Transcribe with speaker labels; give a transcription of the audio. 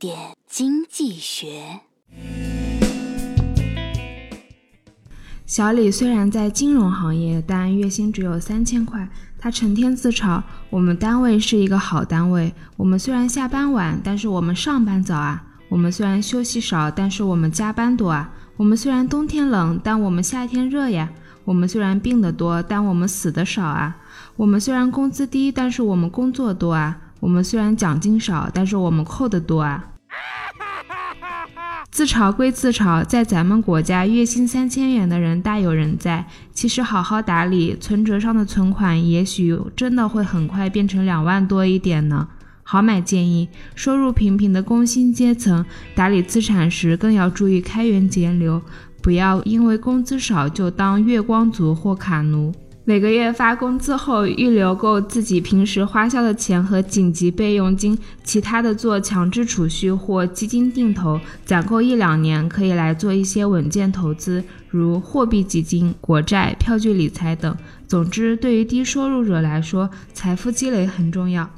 Speaker 1: 点经济学。
Speaker 2: 小李虽然在金融行业，但月薪只有三千块。他成天自嘲：“我们单位是一个好单位。我们虽然下班晚，但是我们上班早啊。我们虽然休息少，但是我们加班多啊。我们虽然冬天冷，但我们夏天热呀。我们虽然病得多，但我们死的少啊。我们虽然工资低，但是我们工作多啊。我们虽然奖金少，但是我们扣的多啊。”自嘲归自嘲，在咱们国家，月薪三千元的人大有人在。其实好好打理，存折上的存款也许真的会很快变成两万多一点呢。好买建议，收入平平的工薪阶层打理资产时，更要注意开源节流，不要因为工资少就当月光族或卡奴。每个月发工资后，预留够自己平时花销的钱和紧急备用金，其他的做强制储蓄或基金定投，攒够一两年，可以来做一些稳健投资，如货币基金、国债、票据理财等。总之，对于低收入者来说，财富积累很重要。